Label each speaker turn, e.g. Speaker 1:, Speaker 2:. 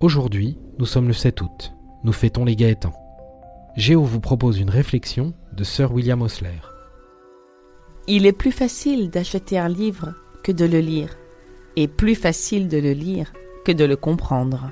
Speaker 1: Aujourd'hui, nous sommes le 7 août. Nous fêtons les Gaétans. Géo vous propose une réflexion de Sir William Osler.
Speaker 2: Il est plus facile d'acheter un livre que de le lire, et plus facile de le lire que de le comprendre.